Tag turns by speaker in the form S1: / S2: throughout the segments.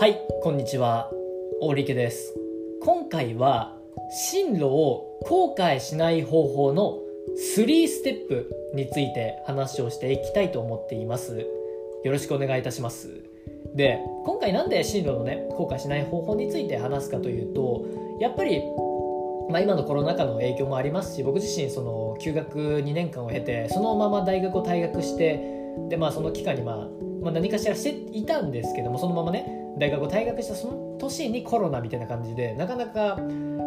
S1: はいこんにちは。大力です。今回は進路を後悔しない方法の3ステップについて話をしていきたいと思っています。よろしくお願いいたします。で今回なんで進路のね後悔しない方法について話すかというとやっぱりまあ、今のコロナ禍の影響もありますし僕自身その休学2年間を経てそのまま大学を退学してで、まあ、その期間に、まあ、まあ何かしらしていたんですけどもそのままね大学を退学したその年にコロナみたいな感じでなかなか、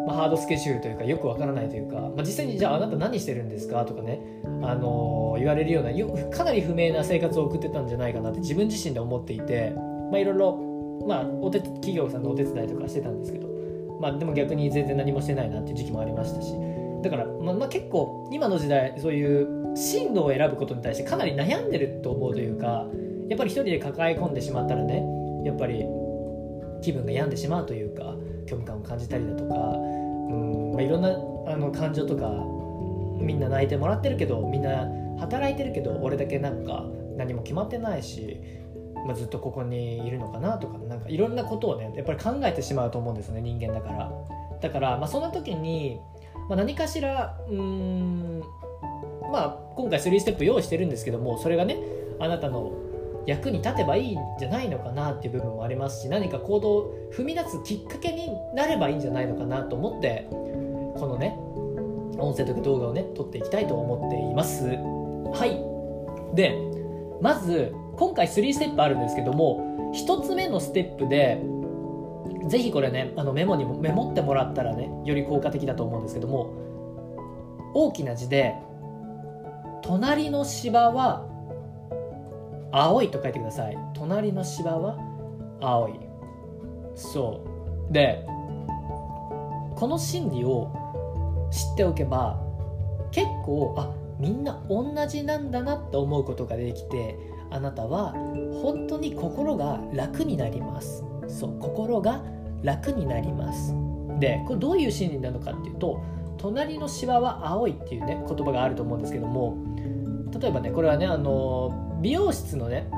S1: まあ、ハードスケジュールというかよくわからないというか、まあ、実際にじゃああなた何してるんですか？とかね、あのー、言われるようなよかなり不明な生活を送ってたんじゃないかなって自分自身で思っていて、まあ、いろいろ、まあ、お手企業さんのお手伝いとかしてたんですけど、まあ、でも逆に全然何もしてないなっていう時期もありましたしだから、まあ、まあ結構今の時代そういう進路を選ぶことに対してかなり悩んでると思うというかやっぱり一人で抱え込んでしまったらねやっぱり気分が病んでしまうというか虚無感を感じたりだとかうん、まあ、いろんなあの感情とかみんな泣いてもらってるけどみんな働いてるけど俺だけなんか何も決まってないし、まあ、ずっとここにいるのかなとかなんかいろんなことをねやっぱり考えてしまうと思うんですね人間だから。だから、まあ、そんな時に、まあ、何かしらうんまあ今回3ステップ用意してるんですけどもそれがねあなたの役に立てばいいんじゃないのかなっていう部分もありますし何か行動を踏み出すきっかけになればいいんじゃないのかなと思ってこのね音声とか動画をね撮っていきたいと思っています。はい。でまず今回3ステップあるんですけども1つ目のステップでぜひこれねあのメモにもメモってもらったらねより効果的だと思うんですけども大きな字で「隣の芝は青いと書いてください。隣の芝は青い。そう。でこの心理を知っておけば結構あみんな同じなんだなって思うことができてあなたは本当に心が楽になります。そう心が楽になります。でこれどういう心理なのかっていうと隣の芝は青いっていうね言葉があると思うんですけども例えばねこれはねあの美容室のね、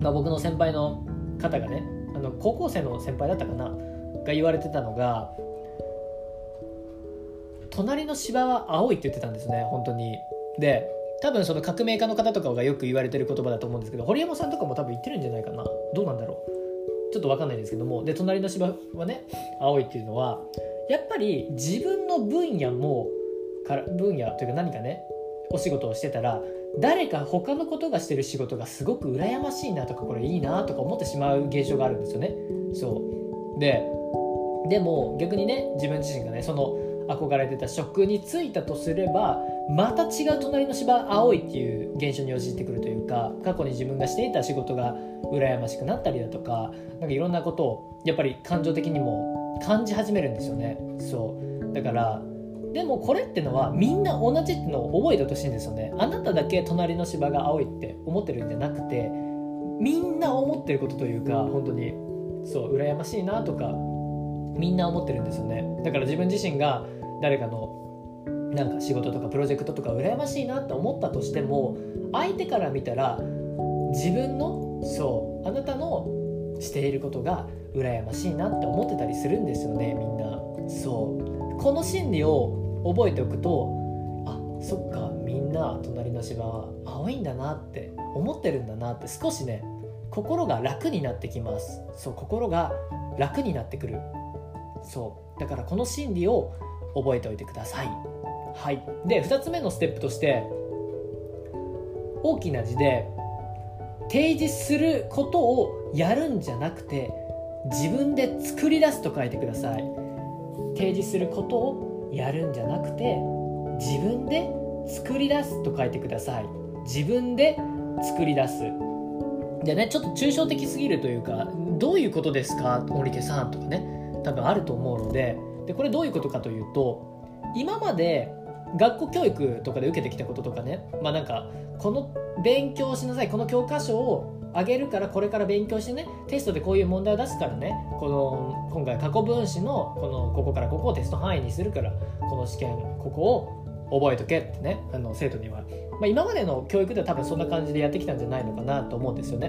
S1: まあ、僕の先輩の方がねあの高校生の先輩だったかなが言われてたのが隣の芝は青いって言ってたんですね本当に。で多分その革命家の方とかがよく言われてる言葉だと思うんですけど堀山さんとかも多分言ってるんじゃないかな。どうなんだろう。ちょっと分かんないんですけどもで隣の芝はね青いっていうのはやっぱり自分の分野もから分野というか何かねお仕事をしてたら誰か他のことがしてる仕事がすごく羨ましいなとかこれいいなとか思ってしまう現象があるんですよね。そう。ででも逆にね自分自身がねその憧れてた職に就いたとすればまた違う隣の芝青いっていう現象に陥ってくるというか過去に自分がしていた仕事が羨ましくなったりだとかなんかいろんなことをやっぱり感情的にも感じ始めるんですよね。そう。だからでもこれってのはみんな同じってのを覚えてほしいんですよね。あなただけ隣の芝が青いって思ってるんじゃなくてみんな思ってることというか本当にそう羨ましいなとかみんな思ってるんですよね。だから自分自身が誰かのなんか仕事とかプロジェクトとか羨ましいなって思ったとしても相手から見たら自分のそうあなたのしていることが羨ましいなって思ってたりするんですよねみんな。そう。この心理を覚えておくとあそっかみんな隣の芝は青いんだなって思ってるんだなって少しね心が楽になってきます。そう心が楽になってくる。そう。だからこの心理を覚えておいてください。はい。で2つ目のステップとして大きな字で提示することをやるんじゃなくて自分で作り出すと書いてください。提示することをやるんじゃなくて自分で作り出すと書いてください。自分で作り出す。でねちょっと抽象的すぎるというかどういうことですか？森家さんとかね。多分あると思うのででこれどういうことかというと今まで学校教育とかで受けてきたこととかね。まあなんかこの勉強しなさいこの教科書をあげるからこれから勉強してねテストでこういう問題を出すからねこの今回過去分子のこのここからここをテスト範囲にするからこの試験ここを覚えとけってねあの生徒には、まあ、今までの教育では多分そんな感じでやってきたんじゃないのかなと思うんですよね。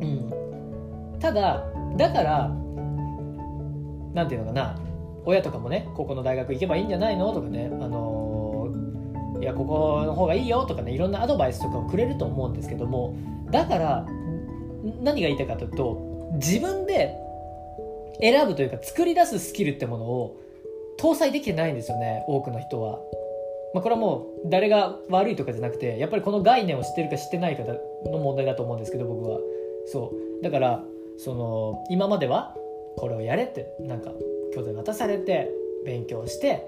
S1: うん、ただだからなんていうのかな親とかもねここの大学行けばいいんじゃないのとかねあのいやここの方がいいよとかねいろんなアドバイスとかをくれると思うんですけどもだから何が言いたいかというと自分で選ぶというか作り出すスキルってものを搭載できてないんですよね多くの人は。まあ、これはもう誰が悪いとかじゃなくてやっぱりこの概念を知ってるか知ってないかの問題だと思うんですけど僕はそうだからその今まではこれをやれってなんか教材渡されて勉強して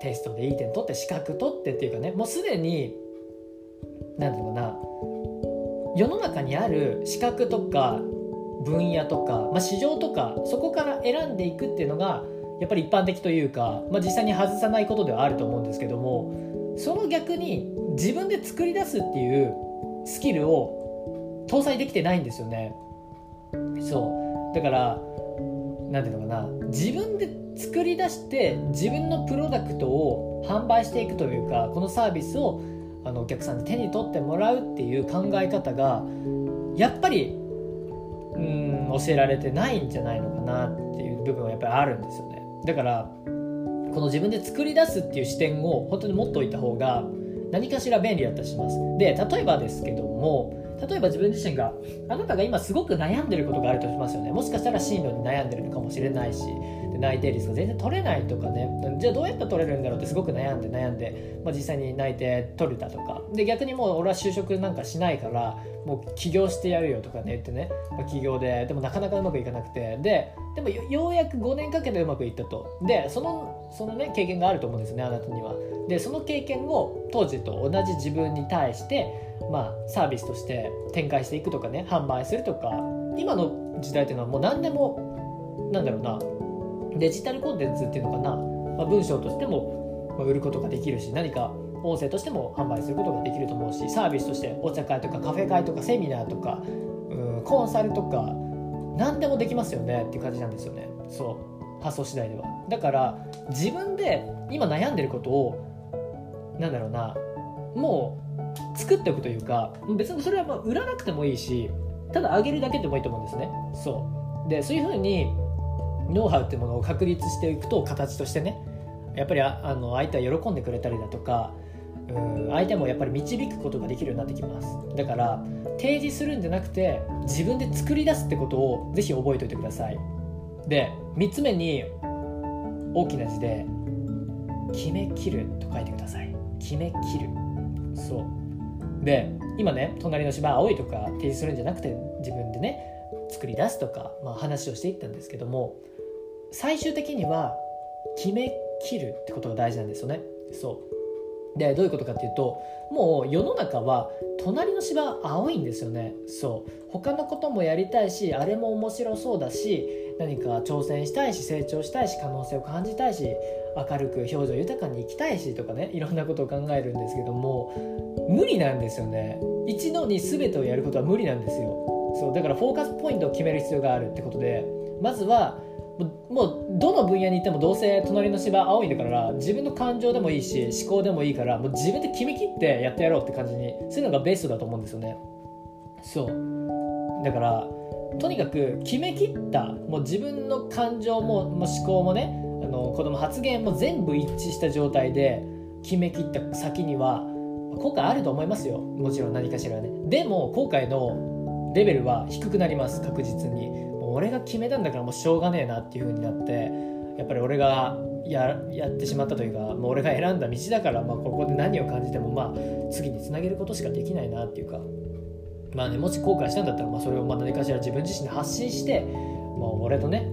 S1: テストでいい点取って資格取ってっていうかねもうすでに何ていうのかな世の中にある資格とか分野とか、まあ、市場とかそこから選んでいくっていうのがやっぱり一般的というか、まあ、実際に外さないことではあると思うんですけどもその逆に自分で作り出すっていうスキルを搭載できてないんですよね。そう。だから何ていうのかな自分で作り出して自分のプロダクトを販売していくというかこのサービスをあのお客さんに手に取ってもらうっていう考え方がやっぱりうん教えられてないんじゃないのかなっていう部分はやっぱりあるんですよね。だからこの自分で作り出すっていう視点を本当に持っておいた方が何かしら便利だったりします。で例えばですけども例えば自分自身があなたが今すごく悩んでることがあるとしますよね。もしかしたら進路に悩んでるのかもしれないし内定率が全然取れないとかね。じゃあどうやったら取れるんだろうってすごく悩んで悩んで、まあ、実際に内定取れたとか。で逆にもう俺は就職なんかしないからもう起業してやるよとかね言ってね、まあ、起業ででもなかなかうまくいかなくて。ででもようやく5年かけてうまくいったと。でそのそのね経験があると思うんですねあなたには。でその経験を当時と同じ自分に対してまあ、サービスとして展開していくとかね販売するとか今の時代っていうのはもう何でもなんだろうな。デジタルコンテンツっていうのかな、まあ、文章としても売ることができるし何か音声としても販売することができると思うしサービスとしてお茶会とかカフェ会とかセミナーとかうんコンサルとか何でもできますよね？っていう感じなんですよね。そう。発想次第では。だから自分で今悩んでることをなんだろうなもう作っておくというか別にそれはまあ売らなくてもいいしただあげるだけでもいいと思うんですね。そう。でそういうふうにノウハウってものを確立していくと形としてねやっぱりああの相手は喜んでくれたりだとかうん相手もやっぱり導くことができるようになってきます。だから提示するんじゃなくて自分で作り出すってことをぜひ覚えておいてください。で3つ目に大きな字で「決めきる」と書いてください。決めきる。そう。で今ね隣の芝青いとか提示するんじゃなくて自分でね作り出すとか、まあ、話をしていったんですけども最終的には決めきるってことが大事なんですよね。そう。でどういうことかっていうともう世の中は隣の芝青いんですよね。そう。他のこともやりたいしあれも面白そうだし何か挑戦したいし成長したいし可能性を感じたいし明るく表情豊かに生きたいしとかねいろんなことを考えるんですけども無理なんですよね。一度に全てをやることは無理なんですよ。そう。だからフォーカスポイントを決める必要があるってことでまずはもうどの分野に行ってもどうせ隣の芝青いんだから自分の感情でもいいし思考でもいいからもう自分で決めきってやってやろうって感じにするのがベストだと思うんですよね。そう。だからとにかく決めきったもう自分の感情も、も思考もねあの子供発言も全部一致した状態で決めきった先には後悔あると思いますよ。もちろん何かしらね。でも後悔のレベルは低くなります確実に。俺が決めたんだからもうしょうがねえなっていう風になってやっぱり俺がややってしまったというかもう俺が選んだ道だから、まあ、ここで何を感じてもまあ次につなげることしかできないなっていうか。まあねもし後悔したんだったら、まあ、それをまあ何かしら自分自身で発信して、まあ、俺とね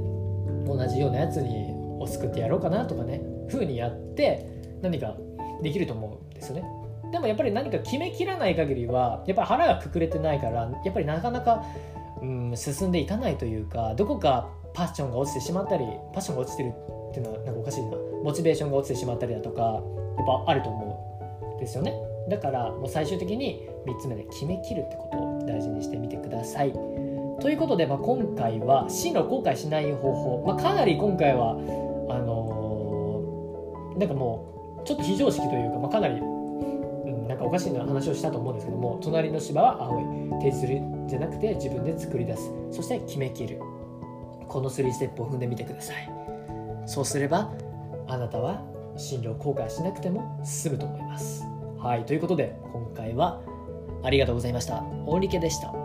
S1: 同じようなやつにを救ってやろうかなとかね風にやって何かできると思うんですよね。でもやっぱり何か決めきらない限りはやっぱり腹がくくれてないからやっぱりなかなか、うん、進んでいかないというかどこかパッションが落ちてしまったりパッションが落ちてるっていうのはなんかおかしいな。モチベーションが落ちてしまったりだとかやっぱあると思うんですよね。だからもう最終的に3つ目で決めきるってことを大事にしてみてください。ということで、まあ、今回は進路を後悔しない方法、まあ、かなり今回はあのー、なんかもうちょっと非常識というか、まあ、かなり、うん、なんかおかしいな話をしたと思うんですけども隣の芝は青い。提示するじゃなくて自分で作り出す。そして決めきる。この3ステップを踏んでみてください。そうすればあなたは進路を後悔しなくても済むと思います。はい。ということで今回はありがとうございました。オンリケでした。